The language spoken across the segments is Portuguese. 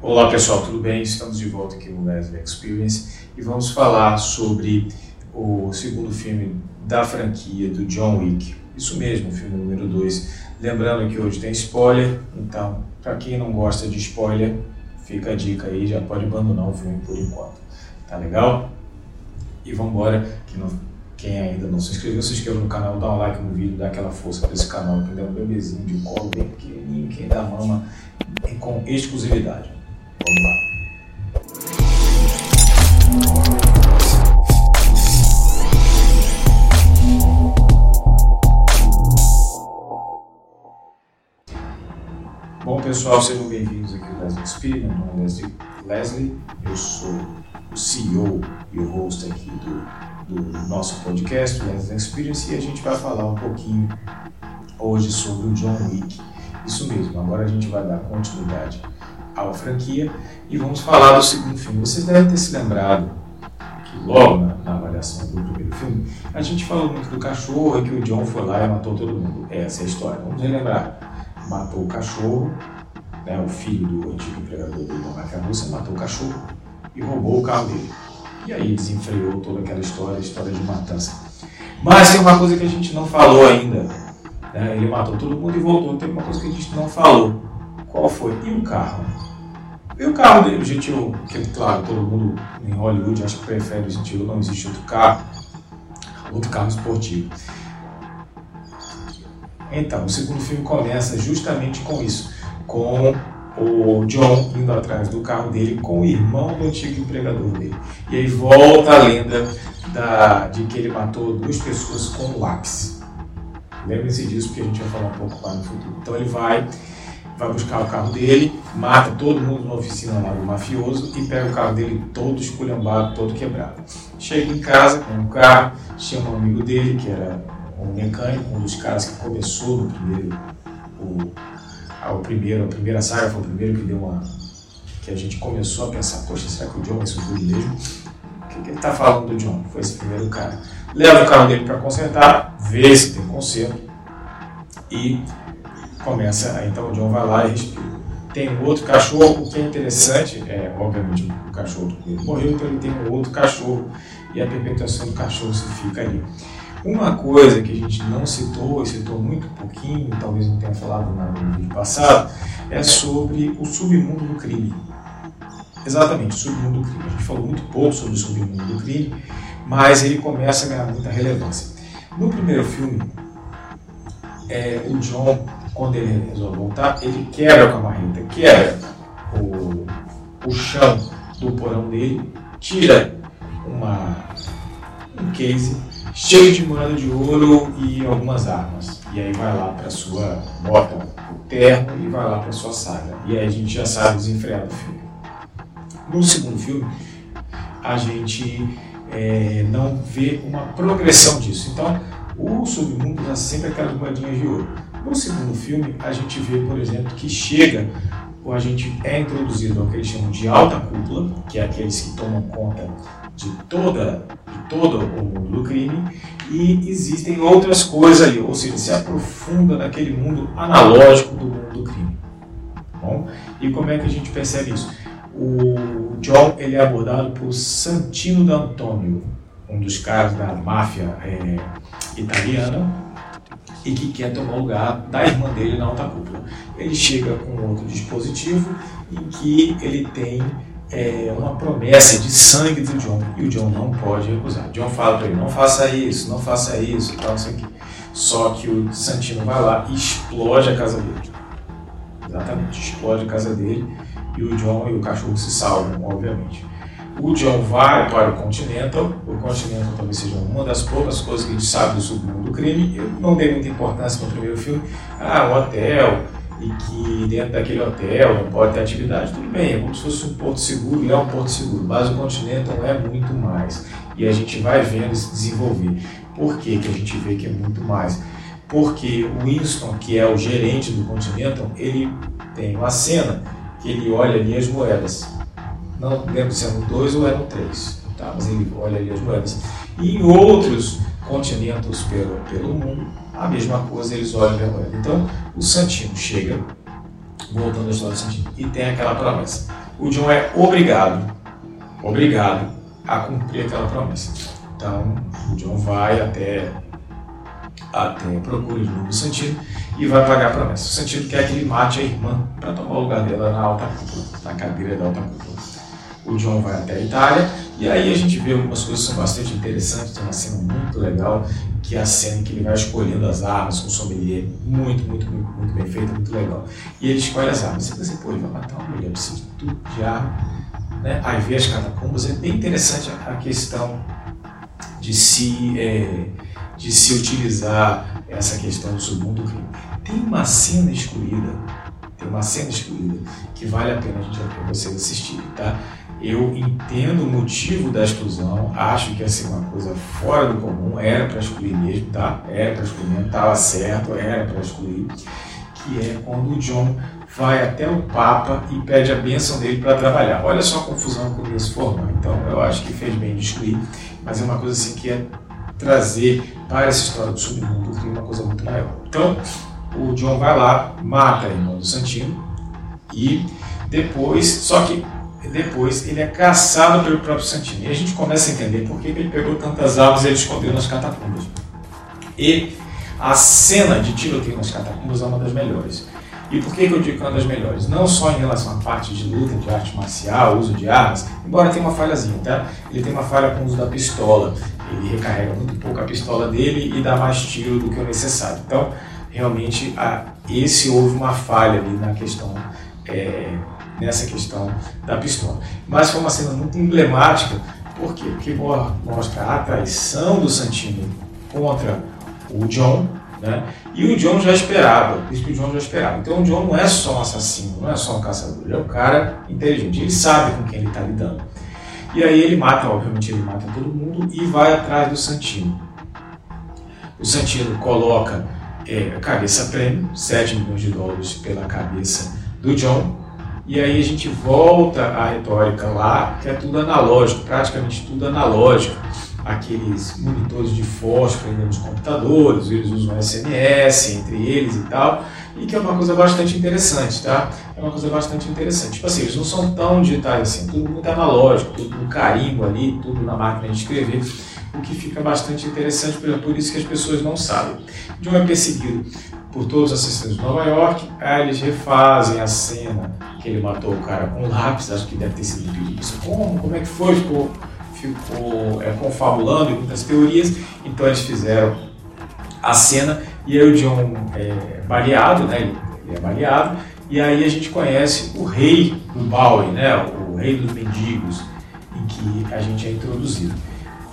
Olá pessoal, tudo bem? Estamos de volta aqui no Leslie Experience e vamos falar sobre o segundo filme da franquia do John Wick. Isso mesmo, o filme número 2. Lembrando que hoje tem spoiler, então para quem não gosta de spoiler, fica a dica aí, já pode abandonar o filme por enquanto. Tá legal? E vamos embora, que não, quem ainda não se inscreveu, se inscreva no canal, dá um like no vídeo, dá aquela força para esse canal que é um bebezinho de colo bem pequenininho, quem dá mama com exclusividade. Lá. Bom pessoal, sejam bem-vindos aqui ao Leslie Experience, meu nome é Leslie, Leslie, eu sou o CEO e o host aqui do, do nosso podcast, Leslie Experience, e a gente vai falar um pouquinho hoje sobre o John Wick. Isso mesmo, agora a gente vai dar continuidade à franquia e vamos falar do segundo filme. Vocês devem ter se lembrado que logo na, na, avaliação do primeiro filme, a gente falou muito do cachorro e que o John foi lá e matou todo mundo. Essa é a história. Vamos relembrar. Matou o cachorro, né, o filho do antigo empregador do Dom Macabuça matou o cachorro e roubou o carro dele. E aí desenfreou toda aquela história, história de matança. Mas tem uma coisa que a gente não falou ainda. Né? Ele matou todo mundo e voltou. Tem uma coisa que a gente não falou. Qual foi? E o carro? E o carro dele, o GTO, que claro, todo mundo em Hollywood acha que prefere o GTO, não existe outro carro, outro carro esportivo. Então, o segundo filme começa justamente com isso, com o John indo atrás do carro dele com o irmão do antigo empregador dele. E aí volta a lenda da, de que ele matou duas pessoas com um lápis. Lembre-se disso porque a gente vai falar um pouco lá no futuro. Então ele vai vai buscar o carro dele, mata todo mundo na oficina lá do mafioso e pega o carro dele todo esculhambado, todo quebrado. Chega em casa com o carro, chama um amigo dele, que era um mecânico, um dos caras que começou no primeiro, o, a, o primeiro, a primeira saga foi o primeiro que deu uma. que a gente começou a pensar, poxa, será que o John vai subir mesmo? O que, que ele está falando do John? Foi esse primeiro cara. Leva o carro dele para consertar, vê se tem conserto e começa, então o John vai lá e respira. Tem um outro cachorro, o que é interessante, é, obviamente o cachorro morreu, então ele tem um outro cachorro e a perpetuação do cachorro se fica ali. Uma coisa que a gente não citou, e citou muito pouquinho, talvez não tenha falado no vídeo passado, é sobre o submundo do crime. Exatamente, o submundo do crime. A gente falou muito pouco sobre o submundo do crime, mas ele começa a ganhar muita relevância. No primeiro filme, é, o John quando ele resolve voltar, ele quebra com a marreta, quebra o, o chão do porão dele, tira uma, um case cheio de moeda de ouro e algumas armas. E aí vai lá para sua, bota o terno e vai lá para sua saga. E aí a gente já sabe desenfrear do filme. No segundo filme, a gente é, não vê uma progressão disso. Então, o submundo usa sempre aquelas moedinhas de ouro. No segundo filme, a gente vê, por exemplo, que chega, ou a gente é introduzido ao que eles chamam de alta cúpula, que é aqueles que tomam conta de toda de todo o mundo do crime, e existem outras coisas ali, ou seja, se aprofunda naquele mundo analógico do mundo do crime. Bom, e como é que a gente percebe isso? O John ele é abordado por Santino D'Antonio, um dos caras da máfia é, italiana, e que quer tomar o lugar da irmã dele na alta cúpula. Ele chega com outro dispositivo em que ele tem é, uma promessa de sangue do John e o John não pode recusar. John fala para ele: não faça isso, não faça isso, tal, isso aqui. Só que o Santino vai lá e explode a casa dele. Exatamente, explode a casa dele e o John e o cachorro se salvam, obviamente. O John vai para o Continental. O Continental talvez seja uma das poucas coisas que a gente sabe do submundo do crime. Eu não dei muita importância no primeiro filme. Ah, um hotel, e que dentro daquele hotel não pode ter atividade. Tudo bem, é como se fosse um porto seguro e é um porto seguro, mas o Continental é muito mais. E a gente vai vendo se desenvolver. Por que, que a gente vê que é muito mais? Porque o Winston, que é o gerente do Continental, ele tem uma cena que ele olha ali as moedas não lembro se eram dois ou eram três, tá? mas ele olha ali as moedas. E em outros continentes pelo, pelo mundo, a mesma coisa, eles olham a moeda. Então, o Santino chega, voltando à história do Santino, e tem aquela promessa. o John é obrigado, obrigado a cumprir aquela promessa. Então, o John vai até, até procura de novo Santino e vai pagar a promessa. O Santino quer que ele mate a irmã para tomar o lugar dela na alta cúpula, na cadeira da alta cúpula. O John vai até a Itália e aí a gente vê algumas coisas que são bastante interessantes. Tem uma cena muito legal que é a cena em que ele vai escolhendo as armas com o sommelier, muito, muito, muito, muito bem feita, muito legal. E ele escolhe as armas. Você pensa, pô, ele vai matar uma mulher, precisa de tudo de arma. Né? Aí vê as catacumbas, é bem interessante a questão de se, é, de se utilizar essa questão do submundo do crime. Tem uma cena excluída, tem uma cena excluída que vale a pena a gente vocês assistirem, tá? Eu entendo o motivo da exclusão, acho que ser uma coisa fora do comum, era para excluir mesmo, tá? Era para excluir mesmo, estava certo, era para excluir, que é quando o John vai até o Papa e pede a bênção dele para trabalhar. Olha só a confusão que ia se formar. Então, eu acho que fez bem de excluir, mas é uma coisa assim que é trazer para essa história do submundo uma coisa muito maior. Então, o John vai lá, mata a irmã do Santino e depois, só que depois ele é caçado pelo próprio Santini. E a gente começa a entender por que ele pegou tantas armas e ele escondeu nas catacumbas. E a cena de tiroteio nas catacumbas é uma das melhores. E por que eu digo que é uma das melhores? Não só em relação à parte de luta, de arte marcial, uso de armas, embora tenha uma falhazinha, tá? Ele tem uma falha com o uso da pistola. Ele recarrega muito pouco a pistola dele e dá mais tiro do que o necessário. Então, realmente, a, esse houve uma falha ali na questão é, nessa questão da pistola. Mas foi uma cena muito emblemática, por quê? Porque mostra a traição do Santino contra o John, né? E o John já esperava, isso que o John já esperava. Então o John não é só um assassino, não é só um caçador, ele é um cara inteligente, ele sabe com quem ele está lidando. E aí ele mata, obviamente ele mata todo mundo e vai atrás do Santino. O Santino coloca é, a cabeça prêmio, 7 milhões de dólares pela cabeça do John, e aí a gente volta à retórica lá, que é tudo analógico, praticamente tudo analógico. Aqueles monitores de fósforo ainda nos computadores, eles usam SMS entre eles e tal, e que é uma coisa bastante interessante, tá? É uma coisa bastante interessante. Tipo assim, eles não são tão digitais assim, tudo muito analógico, tudo no carimbo ali, tudo na máquina de escrever, o que fica bastante interessante, por isso que as pessoas não sabem. John é perseguido por todos os assistentes de Nova York, aí eles refazem a cena que ele matou o cara com lápis, acho que deve ter sido isso. Como? Como é que foi? Ficou, ficou é, confabulando muitas teorias, então eles fizeram a cena e aí o John é baleado, né? Ele, ele é baleado, e aí a gente conhece o rei do Bowie, né? O rei dos mendigos, em que a gente é introduzido.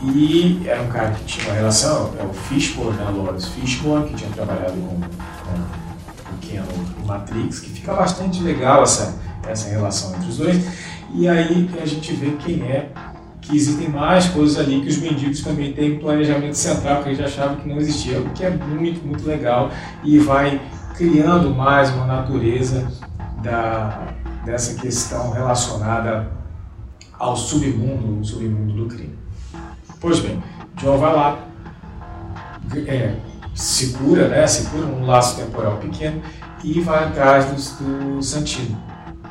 E era um cara que tinha uma relação, é o Fishburne, né, Lawrence Fishburne, que tinha trabalhado com, com o Ken no Matrix, que fica bastante legal essa, essa relação entre os dois. E aí a gente vê quem é, que existem mais coisas ali que os mendigos também têm planejamento central, que a gente achava que não existia, o que é muito, muito legal e vai criando mais uma natureza da, dessa questão relacionada ao submundo, submundo do crime. Pois bem, John vai lá, é, segura, né, segura um laço temporal pequeno e vai atrás do, do Santino,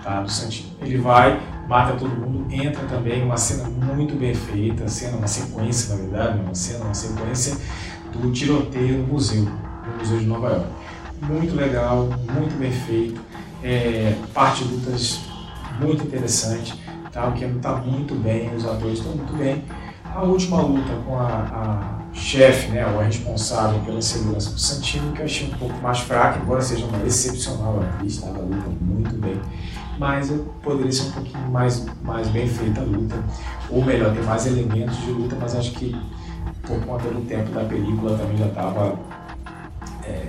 tá, do Santino. Ele vai, mata todo mundo, entra também uma cena muito bem feita, cena, uma sequência, na verdade, uma cena, uma sequência do tiroteio no museu, no Museu de Nova York. Muito legal, muito bem feito, é, parte de lutas muito interessante, tá, o que está muito bem, os atores estão muito bem, a última luta com a, a chefe, né, ou a responsável pela segurança do Santino, que eu achei um pouco mais fraca, embora seja uma excepcional atriz, estava luta muito bem, mas poderia ser um pouquinho mais, mais bem feita a luta, ou melhor, ter mais elementos de luta, mas acho que por conta do tempo da película também já estava é,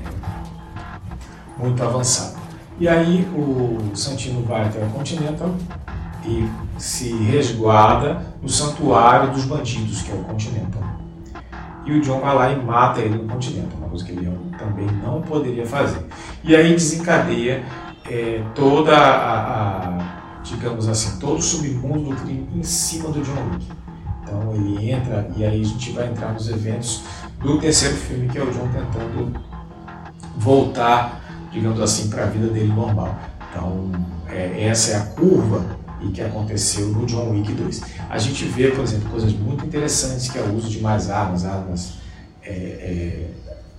muito avançado. E aí o Santino vai até a Continental, e se resguarda no santuário dos bandidos, que é o Continental. E o John vai lá e mata ele no Continental, uma coisa que ele também não poderia fazer. E aí desencadeia é, toda a, a, digamos assim, todo o submundo do crime em cima do John Wick. Então ele entra e aí a gente vai entrar nos eventos do terceiro filme, que é o John tentando voltar, digamos assim, para a vida dele normal. Então é, essa é a curva e que aconteceu no John Wick 2. A gente vê, por exemplo, coisas muito interessantes, que é o uso de mais armas, armas é, é,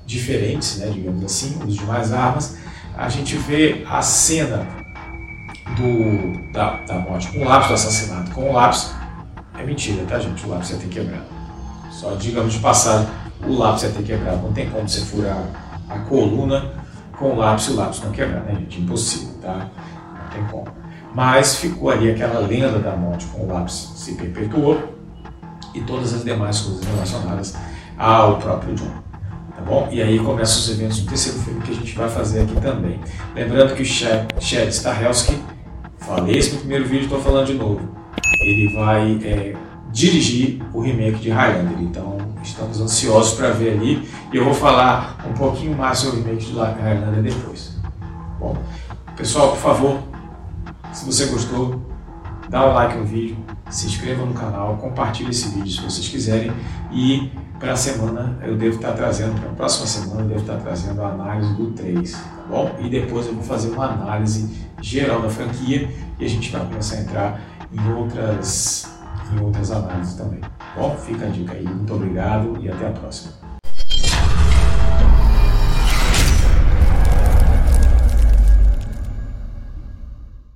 diferentes, né, digamos assim, o uso de mais armas. A gente vê a cena do, da, da morte com o lápis, do assassinato com o lápis. É mentira, tá, gente? O lápis ia ter quebrado. Só digamos de passagem, o lápis ia ter quebrado. Não tem como você furar a coluna com o lápis e o lápis não quebrar, né, gente? Impossível, tá? Não tem como. Mas ficou ali aquela lenda da morte com o lápis se perpetuou e todas as demais coisas relacionadas ao próprio John. Tá bom? E aí começam os eventos do terceiro filme que a gente vai fazer aqui também. Lembrando que o Chad Stahelski, falei isso no primeiro vídeo, estou falando de novo, ele vai é, dirigir o remake de Highlander. Então estamos ansiosos para ver ali e eu vou falar um pouquinho mais sobre o remake de Highlander depois. Bom, pessoal, por favor, se você gostou, dá um like no vídeo, se inscreva no canal, compartilhe esse vídeo se vocês quiserem e para a semana eu devo estar trazendo, para a próxima semana eu devo estar trazendo a análise do 3, tá bom? E depois eu vou fazer uma análise geral da franquia e a gente vai começar a entrar em outras, em outras análises também. Bom, fica a dica aí, muito obrigado e até a próxima.